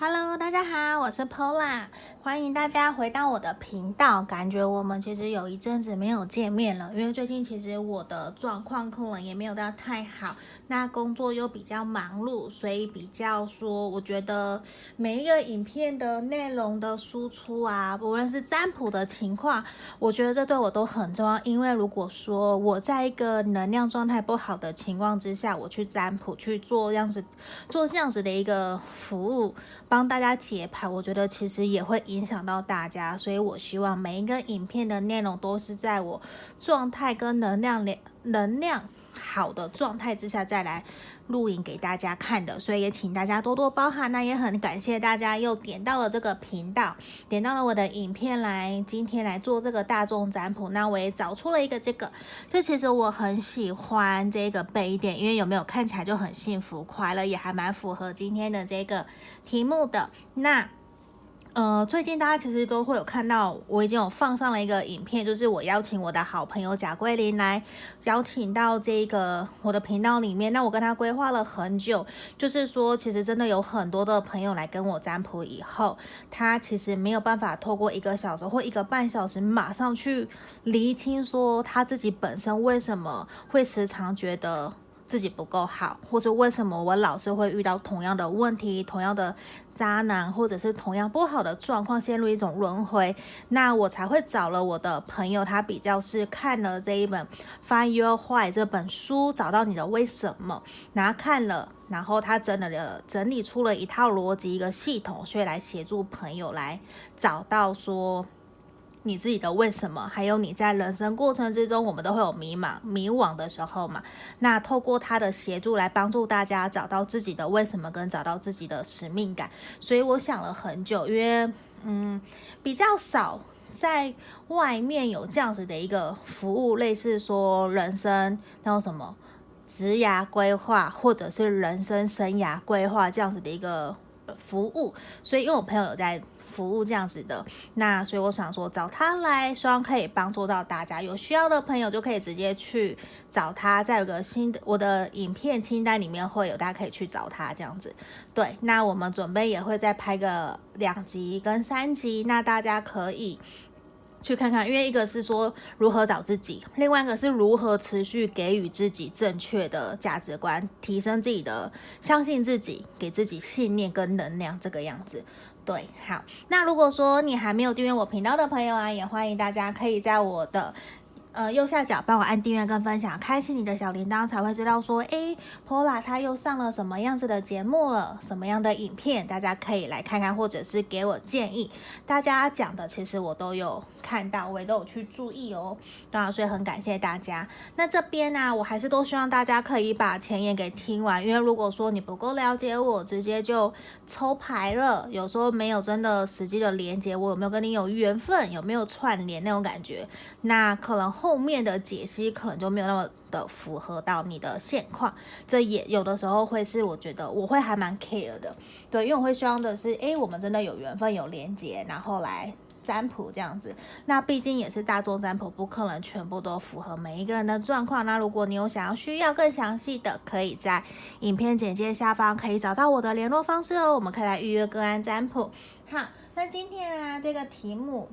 Hello，大家好，我是 Pola，欢迎大家回到我的频道。感觉我们其实有一阵子没有见面了，因为最近其实我的状况可能也没有到太好，那工作又比较忙碌，所以比较说，我觉得每一个影片的内容的输出啊，无论是占卜的情况，我觉得这对我都很重要。因为如果说我在一个能量状态不好的情况之下，我去占卜去做这样子做这样子的一个服务。帮大家解牌，我觉得其实也会影影响到大家，所以我希望每一个影片的内容都是在我状态跟能量连能量好的状态之下再来录影给大家看的，所以也请大家多多包涵。那也很感谢大家又点到了这个频道，点到了我的影片来今天来做这个大众占卜。那我也找出了一个这个，这其实我很喜欢这个杯垫，因为有没有看起来就很幸福快乐，也还蛮符合今天的这个题目的。那。呃，最近大家其实都会有看到，我已经有放上了一个影片，就是我邀请我的好朋友贾桂林来邀请到这个我的频道里面。那我跟他规划了很久，就是说，其实真的有很多的朋友来跟我占卜以后，他其实没有办法透过一个小时或一个半小时马上去厘清说他自己本身为什么会时常觉得。自己不够好，或者为什么我老是会遇到同样的问题、同样的渣男，或者是同样不好的状况，陷入一种轮回，那我才会找了我的朋友，他比较是看了这一本《Find Your Why》这本书，找到你的为什么，然后看了，然后他整理了整理出了一套逻辑、一个系统，所以来协助朋友来找到说。你自己的为什么，还有你在人生过程之中，我们都会有迷茫、迷惘的时候嘛。那透过他的协助来帮助大家找到自己的为什么，跟找到自己的使命感。所以我想了很久，因为嗯，比较少在外面有这样子的一个服务，类似说人生那种什么职涯规划，或者是人生生涯规划这样子的一个服务。所以因为我朋友有在。服务这样子的，那所以我想说找他来，希望可以帮助到大家。有需要的朋友就可以直接去找他。再有个新的，我的影片清单里面会有，大家可以去找他这样子。对，那我们准备也会再拍个两集跟三集，那大家可以去看看。因为一个是说如何找自己，另外一个是如何持续给予自己正确的价值观，提升自己的相信自己，给自己信念跟能量这个样子。对，好，那如果说你还没有订阅我频道的朋友啊，也欢迎大家可以在我的。呃，右下角帮我按订阅跟分享，开启你的小铃铛，才会知道说，诶，Pola 他又上了什么样子的节目了，什么样的影片，大家可以来看看，或者是给我建议。大家讲的其实我都有看到，我也都有去注意哦。对啊，所以很感谢大家。那这边呢，我还是都希望大家可以把前言给听完，因为如果说你不够了解我，直接就抽牌了，有时候没有真的实际的连接，我有没有跟你有缘分，有没有串联那种感觉，那可能后。面的解析可能就没有那么的符合到你的现况，这也有的时候会是我觉得我会还蛮 care 的，对，因为我会希望的是，诶，我们真的有缘分有连接，然后来占卜这样子。那毕竟也是大众占卜，不可能全部都符合每一个人的状况。那如果你有想要需要更详细的，可以在影片简介下方可以找到我的联络方式哦，我们可以来预约个案占卜。好，那今天啊这个题目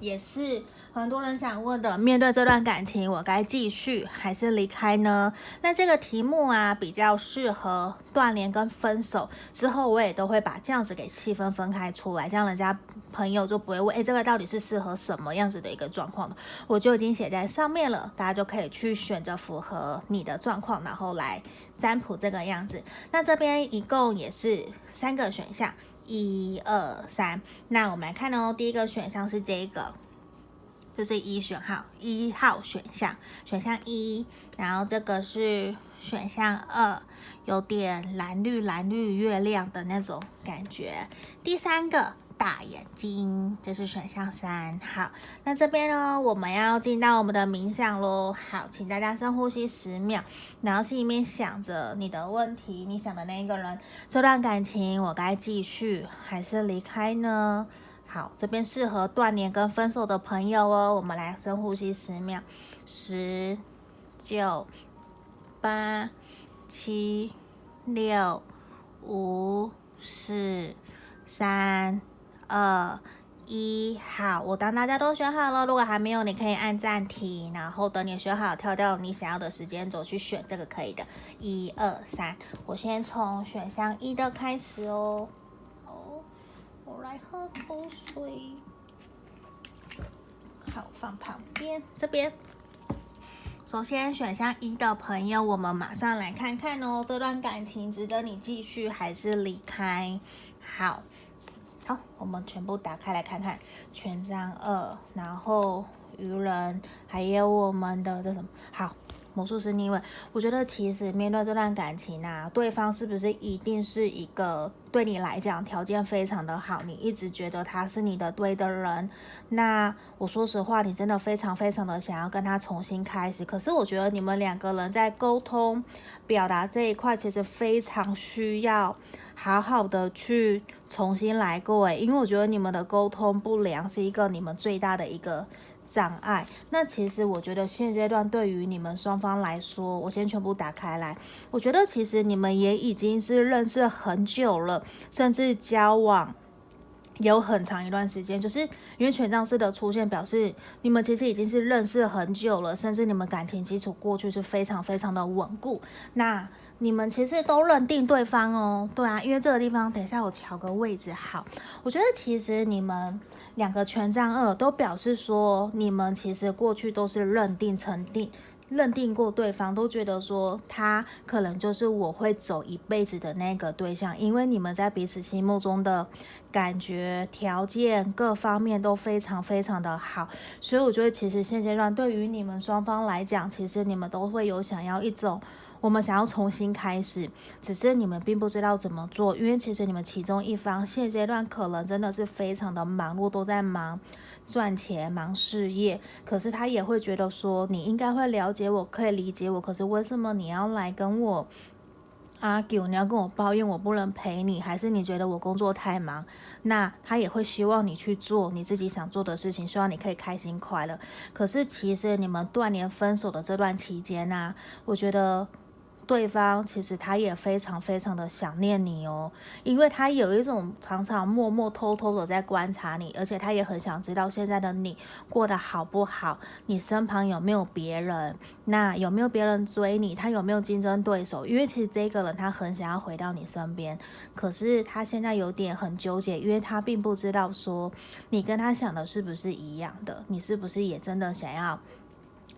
也是。很多人想问的，面对这段感情，我该继续还是离开呢？那这个题目啊，比较适合断联跟分手之后，我也都会把这样子给细分分开出来，这样人家朋友就不会问，诶，这个到底是适合什么样子的一个状况的？我就已经写在上面了，大家就可以去选择符合你的状况，然后来占卜这个样子。那这边一共也是三个选项，一二三。那我们来看哦，第一个选项是这个。这是一选号，一号选项，选项一，然后这个是选项二，有点蓝绿蓝绿月亮的那种感觉。第三个大眼睛，这是选项三。好，那这边呢，我们要进到我们的冥想喽。好，请大家深呼吸十秒，然后心里面想着你的问题，你想的那一个人，这段感情我该继续还是离开呢？好，这边适合断联跟分手的朋友哦。我们来深呼吸十秒，十、九、八、七、六、五、四、三、二、一，好，我当大家都选好了，如果还没有，你可以按暂停，然后等你选好，跳到你想要的时间轴去选这个可以的。一二三，我先从选项一的开始哦。好，我来喝口水。好，放旁边，这边。首先，选项一的朋友，我们马上来看看哦，这段感情值得你继续还是离开？好，好，我们全部打开来看看，权杖二，然后愚人，还有我们的这什么？好。魔术师逆位，我觉得其实面对这段感情啊，对方是不是一定是一个对你来讲条件非常的好，你一直觉得他是你的对的人？那我说实话，你真的非常非常的想要跟他重新开始。可是我觉得你们两个人在沟通、表达这一块，其实非常需要好好的去重新来过。诶，因为我觉得你们的沟通不良是一个你们最大的一个。障碍。那其实我觉得现阶段对于你们双方来说，我先全部打开来。我觉得其实你们也已经是认识很久了，甚至交往有很长一段时间。就是因为权杖四的出现，表示你们其实已经是认识很久了，甚至你们感情基础过去是非常非常的稳固。那你们其实都认定对方哦，对啊，因为这个地方等一下我调个位置好。我觉得其实你们。两个权杖二都表示说，你们其实过去都是认定、成定、认定过对方，都觉得说他可能就是我会走一辈子的那个对象，因为你们在彼此心目中的感觉、条件各方面都非常非常的好，所以我觉得其实现阶段对于你们双方来讲，其实你们都会有想要一种。我们想要重新开始，只是你们并不知道怎么做，因为其实你们其中一方现阶段可能真的是非常的忙碌，都在忙赚钱、忙事业。可是他也会觉得说，你应该会了解我，可以理解我。可是为什么你要来跟我 argue？你要跟我抱怨我不能陪你，还是你觉得我工作太忙？那他也会希望你去做你自己想做的事情，希望你可以开心快乐。可是其实你们断联分手的这段期间呢、啊，我觉得。对方其实他也非常非常的想念你哦，因为他有一种常常默默偷偷的在观察你，而且他也很想知道现在的你过得好不好，你身旁有没有别人，那有没有别人追你，他有没有竞争对手？因为其实这个人他很想要回到你身边，可是他现在有点很纠结，因为他并不知道说你跟他想的是不是一样的，你是不是也真的想要。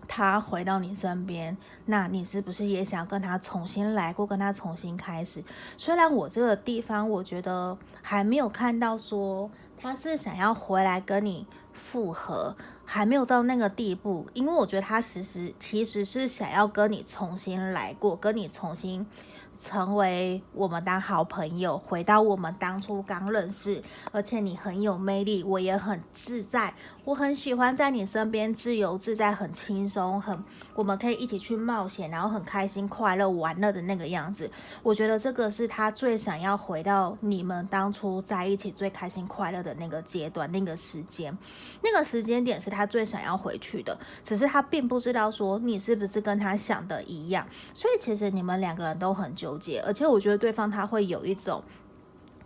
他回到你身边，那你是不是也想跟他重新来过，跟他重新开始？虽然我这个地方我觉得还没有看到说他是想要回来跟你复合，还没有到那个地步，因为我觉得他其实其实是想要跟你重新来过，跟你重新。成为我们当好朋友，回到我们当初刚认识，而且你很有魅力，我也很自在，我很喜欢在你身边自由自在，很轻松，很我们可以一起去冒险，然后很开心快乐玩乐的那个样子。我觉得这个是他最想要回到你们当初在一起最开心快乐的那个阶段，那个时间，那个时间点是他最想要回去的，只是他并不知道说你是不是跟他想的一样，所以其实你们两个人都很。纠结，而且我觉得对方他会有一种，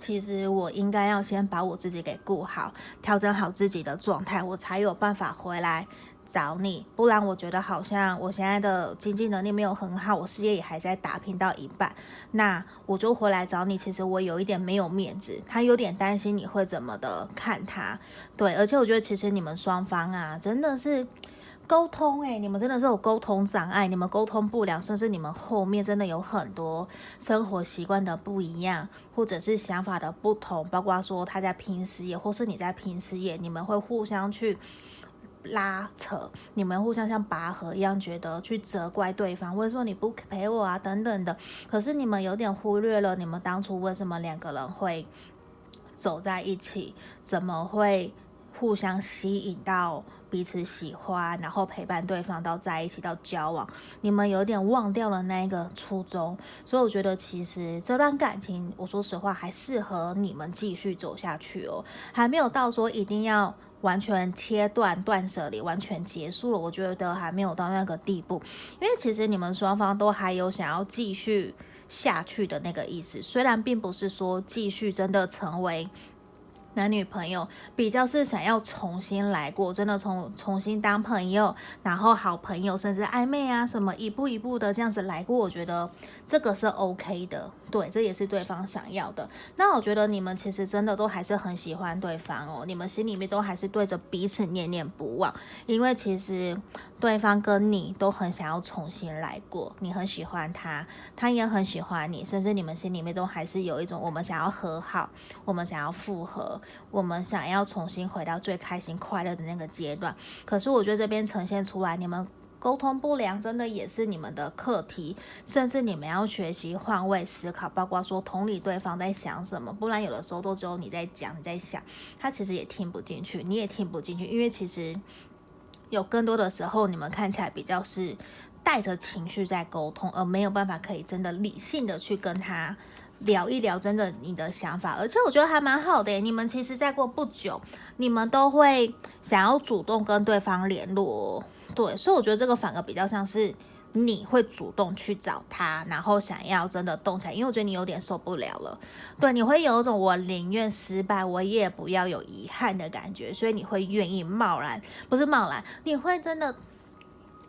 其实我应该要先把我自己给顾好，调整好自己的状态，我才有办法回来找你。不然我觉得好像我现在的经济能力没有很好，我事业也还在打拼到一半，那我就回来找你。其实我有一点没有面子，他有点担心你会怎么的看他。对，而且我觉得其实你们双方啊，真的是。沟通诶、你们真的是有沟通？障碍，你们沟通不良，甚至你们后面真的有很多生活习惯的不一样，或者是想法的不同，包括说他在拼事业，或是你在拼事业，你们会互相去拉扯，你们互相像拔河一样，觉得去责怪对方，或者说你不陪我啊？等等的。可是你们有点忽略了，你们当初为什么两个人会走在一起，怎么会互相吸引到？彼此喜欢，然后陪伴对方到在一起到交往，你们有点忘掉了那一个初衷，所以我觉得其实这段感情，我说实话还适合你们继续走下去哦，还没有到说一定要完全切断断舍离，完全结束了，我觉得还没有到那个地步，因为其实你们双方都还有想要继续下去的那个意思。虽然并不是说继续真的成为。男女朋友比较是想要重新来过，真的重重新当朋友，然后好朋友，甚至暧昧啊什么，一步一步的这样子来过，我觉得这个是 OK 的，对，这也是对方想要的。那我觉得你们其实真的都还是很喜欢对方哦，你们心里面都还是对着彼此念念不忘，因为其实。对方跟你都很想要重新来过，你很喜欢他，他也很喜欢你，甚至你们心里面都还是有一种我们想要和好，我们想要复合，我们想要重新回到最开心快乐的那个阶段。可是我觉得这边呈现出来，你们沟通不良，真的也是你们的课题，甚至你们要学习换位思考，包括说同理对方在想什么，不然有的时候都只有你在讲，你在想，他其实也听不进去，你也听不进去，因为其实。有更多的时候，你们看起来比较是带着情绪在沟通，而没有办法可以真的理性的去跟他聊一聊真的你的想法。而且我觉得还蛮好的，你们其实再过不久，你们都会想要主动跟对方联络，对，所以我觉得这个反而比较像是。你会主动去找他，然后想要真的动起来，因为我觉得你有点受不了了。对，你会有一种我宁愿失败，我也不要有遗憾的感觉，所以你会愿意贸然，不是贸然，你会真的。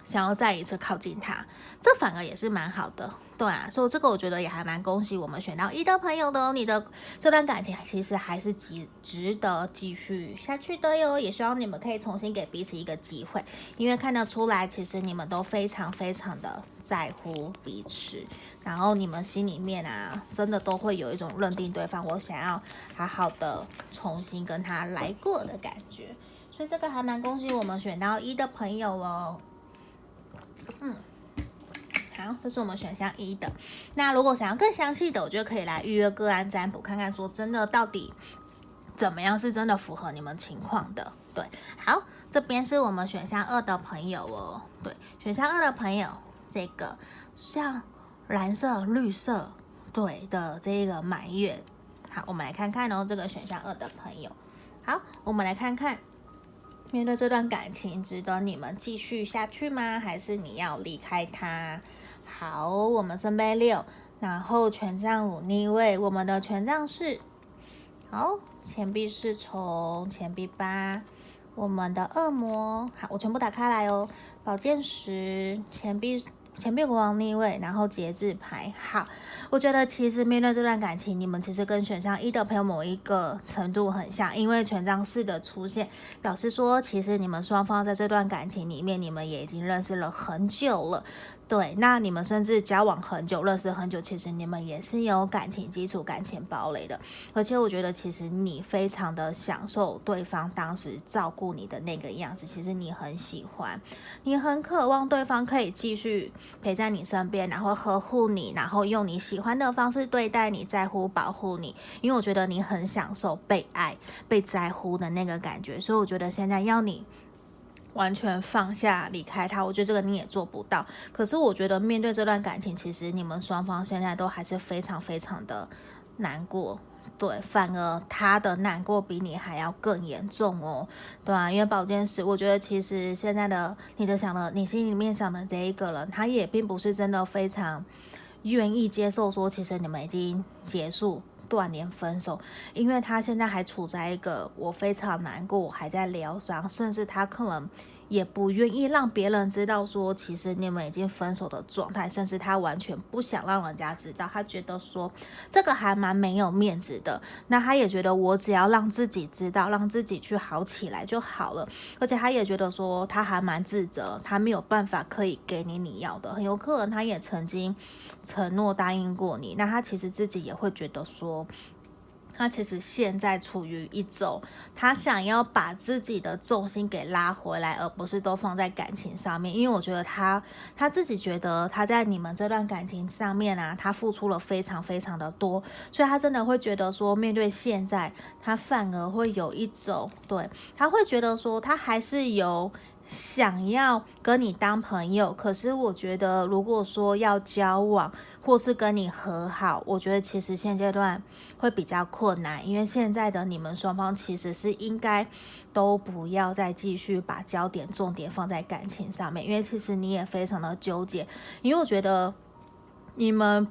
想要再一次靠近他，这反而也是蛮好的，对啊，所以这个我觉得也还蛮恭喜我们选到一的朋友的哦，你的这段感情其实还是值值得继续下去的哟，也希望你们可以重新给彼此一个机会，因为看得出来，其实你们都非常非常的在乎彼此，然后你们心里面啊，真的都会有一种认定对方，我想要好好的重新跟他来过的感觉，所以这个还蛮恭喜我们选到一的朋友哦。嗯，好，这是我们选项一的。那如果想要更详细的，我觉得可以来预约个案占卜，看看说真的到底怎么样是真的符合你们情况的。对，好，这边是我们选项二的朋友哦。对，选项二的朋友，这个像蓝色、绿色，对的这个满月。好，我们来看看哦，这个选项二的朋友。好，我们来看看。面对这段感情，值得你们继续下去吗？还是你要离开他？好，我们圣杯六，然后权杖五逆位，我们的权杖是，好，钱币侍从，钱币八，我们的恶魔，好，我全部打开来哦，宝剑十，钱币。前面国王逆位，然后节制牌。好，我觉得其实面对这段感情，你们其实跟选项一的朋友某一个程度很像，因为权杖四的出现，表示说其实你们双方在这段感情里面，你们也已经认识了很久了。对，那你们甚至交往很久，认识很久，其实你们也是有感情基础、感情堡垒的。而且我觉得，其实你非常的享受对方当时照顾你的那个样子，其实你很喜欢，你很渴望对方可以继续陪在你身边，然后呵护你，然后用你喜欢的方式对待你，在乎、保护你。因为我觉得你很享受被爱、被在乎的那个感觉，所以我觉得现在要你。完全放下离开他，我觉得这个你也做不到。可是我觉得面对这段感情，其实你们双方现在都还是非常非常的难过，对，反而他的难过比你还要更严重哦，对啊，因为宝剑十，我觉得其实现在的你的想的，你心里面想的这一个人，他也并不是真的非常愿意接受说，其实你们已经结束断联分手，因为他现在还处在一个我非常难过，我还在疗伤，甚至他可能也不愿意让别人知道说，其实你们已经分手的状态，甚至他完全不想让人家知道，他觉得说这个还蛮没有面子的。那他也觉得我只要让自己知道，让自己去好起来就好了。而且他也觉得说他还蛮自责，他没有办法可以给你你要的，很有可能他也曾经承诺答应过你，那他其实自己也会觉得说。他其实现在处于一种，他想要把自己的重心给拉回来，而不是都放在感情上面。因为我觉得他他自己觉得他在你们这段感情上面啊，他付出了非常非常的多，所以他真的会觉得说，面对现在，他反而会有一种，对，他会觉得说，他还是有。想要跟你当朋友，可是我觉得，如果说要交往或是跟你和好，我觉得其实现阶段会比较困难，因为现在的你们双方其实是应该都不要再继续把焦点重点放在感情上面，因为其实你也非常的纠结，因为我觉得你们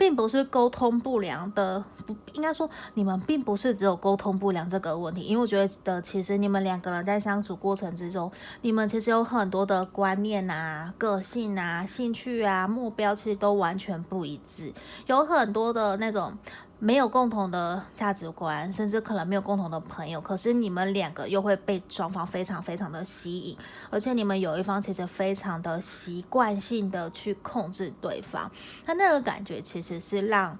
并不是沟通不良的，不应该说你们并不是只有沟通不良这个问题，因为我觉得其实你们两个人在相处过程之中，你们其实有很多的观念啊、个性啊、兴趣啊、目标，其实都完全不一致，有很多的那种。没有共同的价值观，甚至可能没有共同的朋友，可是你们两个又会被双方非常非常的吸引，而且你们有一方其实非常的习惯性的去控制对方，他那个感觉其实是让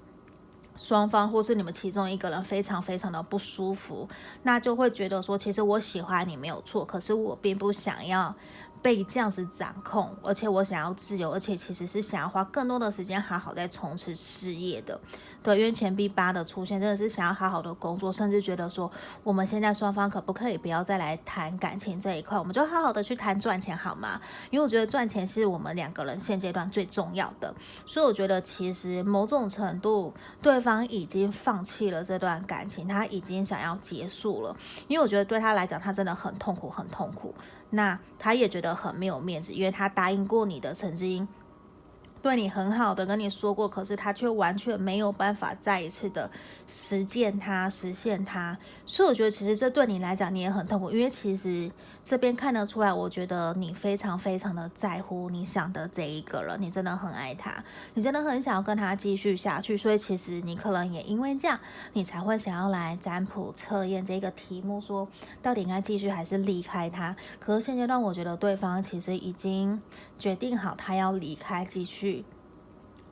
双方或是你们其中一个人非常非常的不舒服，那就会觉得说，其实我喜欢你没有错，可是我并不想要。被这样子掌控，而且我想要自由，而且其实是想要花更多的时间好好在从事事业的。对，因为钱币八的出现，真的是想要好好的工作，甚至觉得说，我们现在双方可不可以不要再来谈感情这一块，我们就好好的去谈赚钱好吗？因为我觉得赚钱是我们两个人现阶段最重要的。所以我觉得其实某种程度，对方已经放弃了这段感情，他已经想要结束了。因为我觉得对他来讲，他真的很痛苦，很痛苦。那他也觉得很没有面子，因为他答应过你的，曾经对你很好的跟你说过，可是他却完全没有办法再一次的实践它、实现它。所以我觉得其实这对你来讲你也很痛苦，因为其实。这边看得出来，我觉得你非常非常的在乎你想的这一个人，你真的很爱他，你真的很想要跟他继续下去，所以其实你可能也因为这样，你才会想要来占卜测验这个题目，说到底应该继续还是离开他。可是现阶段，我觉得对方其实已经决定好，他要离开，继续。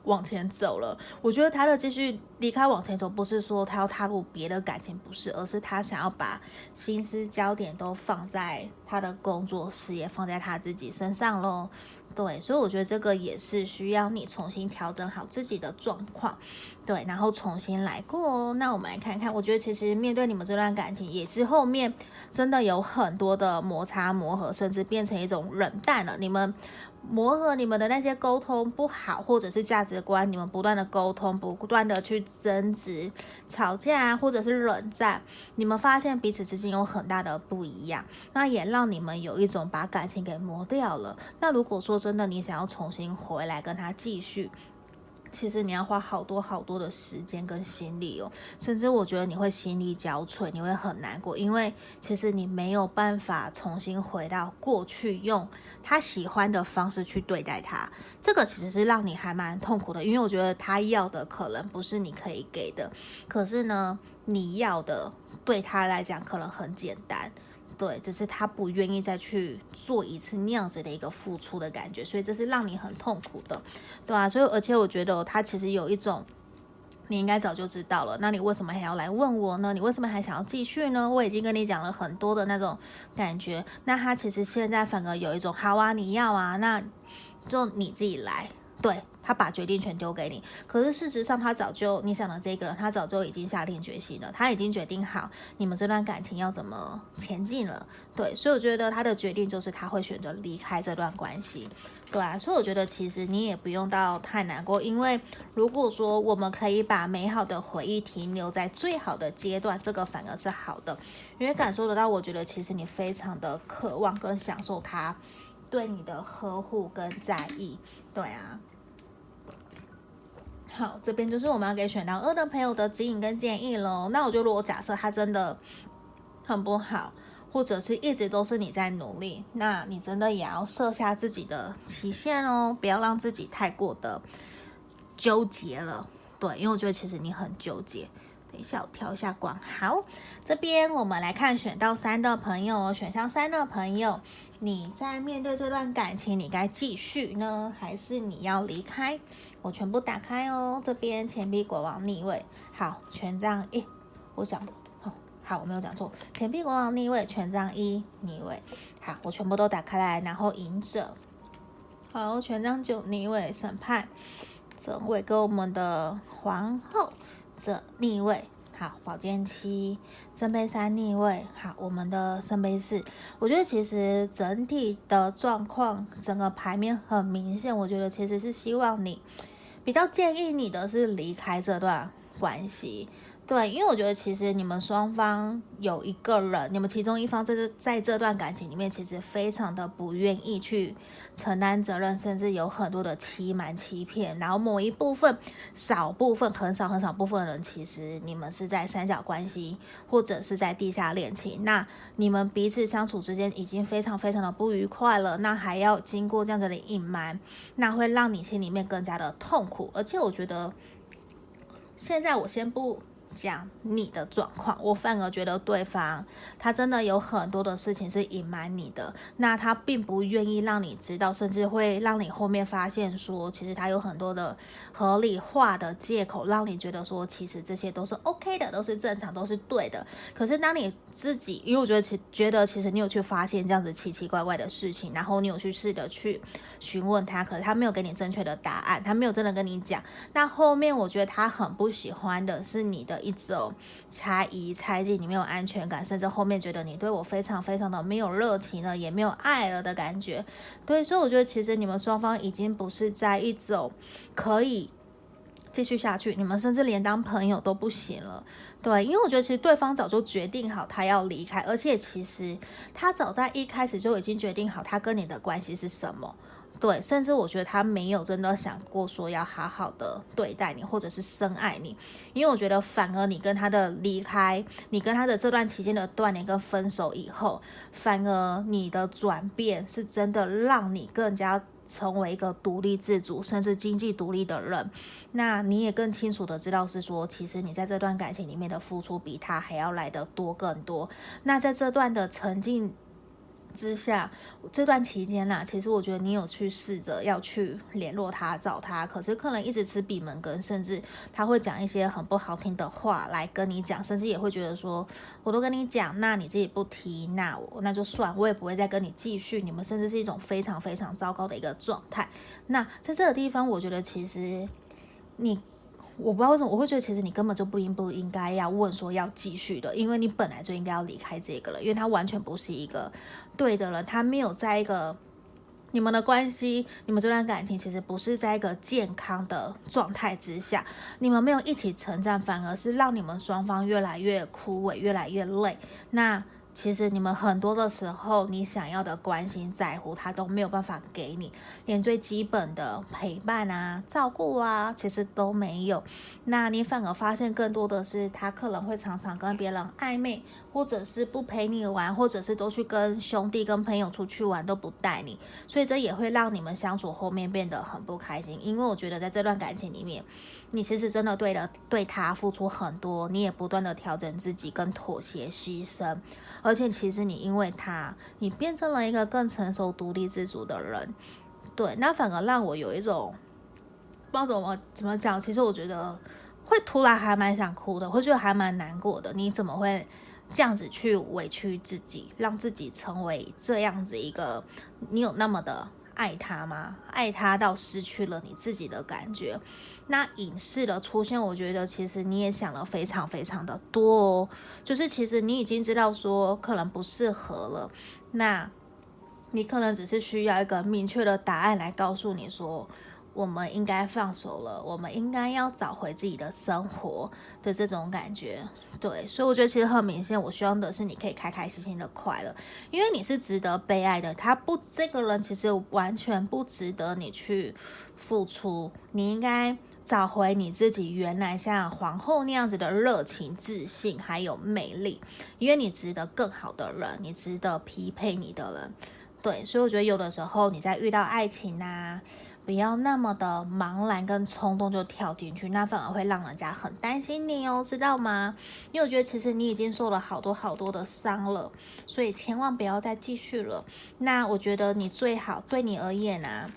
往前走了，我觉得他的继续离开往前走，不是说他要踏入别的感情，不是，而是他想要把心思焦点都放在他的工作事业，放在他自己身上喽。对，所以我觉得这个也是需要你重新调整好自己的状况，对，然后重新来过哦。那我们来看看，我觉得其实面对你们这段感情，也是后面真的有很多的摩擦磨合，甚至变成一种冷淡了。你们。磨合你们的那些沟通不好，或者是价值观，你们不断的沟通，不断的去争执、吵架啊，或者是冷战，你们发现彼此之间有很大的不一样，那也让你们有一种把感情给磨掉了。那如果说真的，你想要重新回来跟他继续。其实你要花好多好多的时间跟心力哦，甚至我觉得你会心力交瘁，你会很难过，因为其实你没有办法重新回到过去，用他喜欢的方式去对待他，这个其实是让你还蛮痛苦的，因为我觉得他要的可能不是你可以给的，可是呢，你要的对他来讲可能很简单。对，只是他不愿意再去做一次那样子的一个付出的感觉，所以这是让你很痛苦的，对啊，所以而且我觉得他其实有一种，你应该早就知道了，那你为什么还要来问我呢？你为什么还想要继续呢？我已经跟你讲了很多的那种感觉，那他其实现在反而有一种，好啊，你要啊，那就你自己来，对。他把决定权丢给你，可是事实上，他早就你想的这个人，他早就已经下定决心了，他已经决定好你们这段感情要怎么前进了。对，所以我觉得他的决定就是他会选择离开这段关系，对啊。所以我觉得其实你也不用到太难过，因为如果说我们可以把美好的回忆停留在最好的阶段，这个反而是好的，因为感受得到，我觉得其实你非常的渴望跟享受他对你的呵护跟在意，对啊。好，这边就是我们要给选到二的朋友的指引跟建议喽。那我觉得，如果假设他真的很不好，或者是一直都是你在努力，那你真的也要设下自己的期限哦，不要让自己太过的纠结了。对，因为我觉得其实你很纠结。等一下，我调一下光。好，这边我们来看选到三的朋友哦，选项三的朋友，你在面对这段感情，你该继续呢，还是你要离开？我全部打开哦，这边钱币国王逆位，好，权杖一，我想，哦，好，我没有讲错，钱币国王逆位，权杖一逆位，好，我全部都打开来，然后隐者，好，权杖九逆位，审判，正位跟我们的皇后这逆位。好，宝剑七，圣杯三逆位。好，我们的圣杯四。我觉得其实整体的状况，整个牌面很明显。我觉得其实是希望你比较建议你的是离开这段关系。对，因为我觉得其实你们双方有一个人，你们其中一方在这在这段感情里面，其实非常的不愿意去承担责任，甚至有很多的欺瞒、欺骗。然后某一部分、少部分、很少很少部分人，其实你们是在三角关系，或者是在地下恋情。那你们彼此相处之间已经非常非常的不愉快了，那还要经过这样子的隐瞒，那会让你心里面更加的痛苦。而且我觉得，现在我先不。讲你的状况，我反而觉得对方他真的有很多的事情是隐瞒你的，那他并不愿意让你知道，甚至会让你后面发现说，其实他有很多的合理化的借口，让你觉得说，其实这些都是 OK 的，都是正常，都是对的。可是当你自己，因为我觉得其觉得其实你有去发现这样子奇奇怪怪的事情，然后你有去试着去询问他，可是他没有给你正确的答案，他没有真的跟你讲。那后面我觉得他很不喜欢的是你的。一种猜疑、猜忌，你没有安全感，甚至后面觉得你对我非常非常的没有热情了，也没有爱了的感觉。对，所以我觉得其实你们双方已经不是在一种可以继续下去，你们甚至连当朋友都不行了。对，因为我觉得其实对方早就决定好他要离开，而且其实他早在一开始就已经决定好他跟你的关系是什么。对，甚至我觉得他没有真的想过说要好好的对待你，或者是深爱你，因为我觉得反而你跟他的离开，你跟他的这段期间的断联跟分手以后，反而你的转变是真的让你更加成为一个独立自主，甚至经济独立的人。那你也更清楚的知道是说，其实你在这段感情里面的付出比他还要来得多更多。那在这段的沉浸。之下，这段期间啦，其实我觉得你有去试着要去联络他、找他，可是可能一直吃闭门羹，甚至他会讲一些很不好听的话来跟你讲，甚至也会觉得说，我都跟你讲，那你自己不提，那我那就算，我也不会再跟你继续。你们甚至是一种非常非常糟糕的一个状态。那在这个地方，我觉得其实你。我不知道为什么我会觉得，其实你根本就不应不应该要问说要继续的，因为你本来就应该要离开这个了，因为他完全不是一个对的人，他没有在一个你们的关系，你们这段感情其实不是在一个健康的状态之下，你们没有一起成长，反而是让你们双方越来越枯萎，越来越累。那。其实你们很多的时候，你想要的关心在乎，他都没有办法给你，连最基本的陪伴啊、照顾啊，其实都没有。那你反而发现更多的是，他可能会常常跟别人暧昧，或者是不陪你玩，或者是都去跟兄弟、跟朋友出去玩，都不带你。所以这也会让你们相处后面变得很不开心。因为我觉得在这段感情里面，你其实真的对了对他付出很多，你也不断的调整自己跟妥协牺牲。而且其实你因为他，你变成了一个更成熟、独立自主的人，对，那反而让我有一种不知道怎么怎么讲。其实我觉得会突然还蛮想哭的，会觉得还蛮难过的。你怎么会这样子去委屈自己，让自己成为这样子一个？你有那么的？爱他吗？爱他到失去了你自己的感觉。那影视的出现，我觉得其实你也想了非常非常的多哦。就是其实你已经知道说可能不适合了，那你可能只是需要一个明确的答案来告诉你说。我们应该放手了，我们应该要找回自己的生活的这种感觉，对，所以我觉得其实很明显，我希望的是你可以开开心心的快乐，因为你是值得被爱的，他不，这个人其实完全不值得你去付出，你应该找回你自己原来像皇后那样子的热情、自信还有魅力，因为你值得更好的人，你值得匹配你的人，对，所以我觉得有的时候你在遇到爱情啊。不要那么的茫然跟冲动就跳进去，那反而会让人家很担心你哦，知道吗？因为我觉得其实你已经受了好多好多的伤了，所以千万不要再继续了。那我觉得你最好对你而言啊。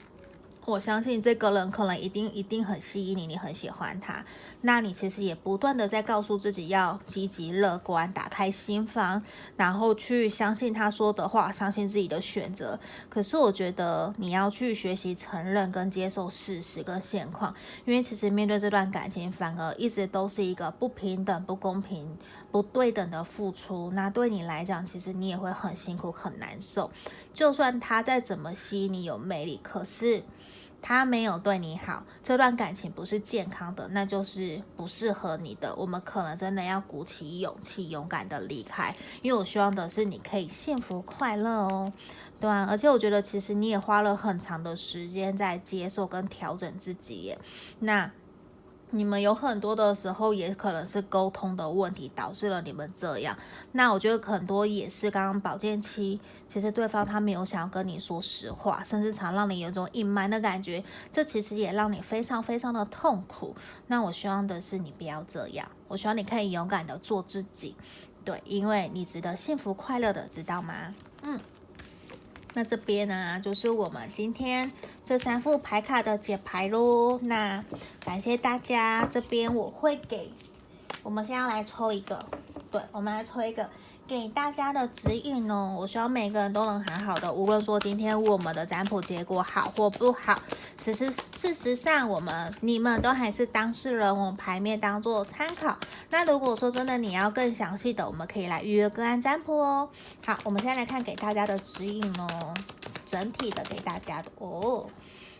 我相信这个人可能一定一定很吸引你，你很喜欢他。那你其实也不断的在告诉自己要积极乐观，打开心房，然后去相信他说的话，相信自己的选择。可是我觉得你要去学习承认跟接受事实跟现况，因为其实面对这段感情，反而一直都是一个不平等、不公平、不对等的付出。那对你来讲，其实你也会很辛苦、很难受。就算他再怎么吸引你有魅力，可是。他没有对你好，这段感情不是健康的，那就是不适合你的。我们可能真的要鼓起勇气，勇敢的离开。因为我希望的是你可以幸福快乐哦，对啊。而且我觉得其实你也花了很长的时间在接受跟调整自己耶，那。你们有很多的时候，也可能是沟通的问题导致了你们这样。那我觉得很多也是刚刚保健期，其实对方他没有想要跟你说实话，甚至常让你有种隐瞒的感觉，这其实也让你非常非常的痛苦。那我希望的是你不要这样，我希望你可以勇敢的做自己，对，因为你值得幸福快乐的，知道吗？嗯。那这边呢、就是我们今天这三副牌卡的解牌喽。那感谢大家，这边我会给，我们先要来抽一个，对，我们来抽一个。给大家的指引哦，我希望每个人都能很好的。无论说今天我们的占卜结果好或不好，其实事实上我们你们都还是当事人，我们牌面当做参考。那如果说真的你要更详细的，我们可以来预约个案占卜哦。好，我们现在来看给大家的指引哦，整体的给大家的哦。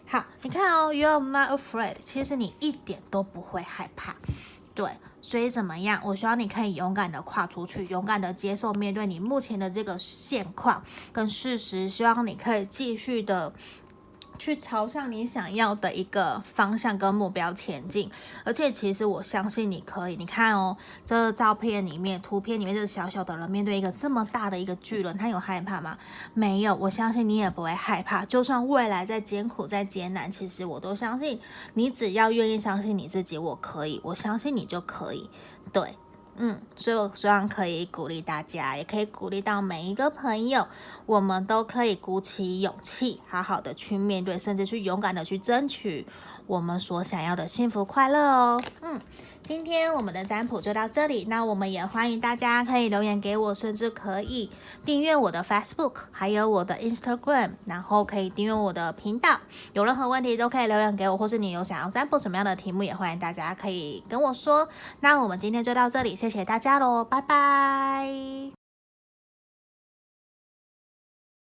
好，你看哦，You are not afraid，其实你一点都不会害怕，对。所以怎么样？我希望你可以勇敢的跨出去，勇敢的接受面对你目前的这个现况跟事实。希望你可以继续的。去朝向你想要的一个方向跟目标前进，而且其实我相信你可以。你看哦，这照片里面、图片里面，这个小小的人面对一个这么大的一个巨人，他有害怕吗？没有，我相信你也不会害怕。就算未来再艰苦、再艰难，其实我都相信你，只要愿意相信你自己，我可以，我相信你就可以。对。嗯，所以我希望可以鼓励大家，也可以鼓励到每一个朋友，我们都可以鼓起勇气，好好的去面对，甚至去勇敢的去争取我们所想要的幸福快乐哦。嗯。今天我们的占卜就到这里，那我们也欢迎大家可以留言给我，甚至可以订阅我的 Facebook，还有我的 Instagram，然后可以订阅我的频道。有任何问题都可以留言给我，或是你有想要占卜什么样的题目，也欢迎大家可以跟我说。那我们今天就到这里，谢谢大家喽，拜拜。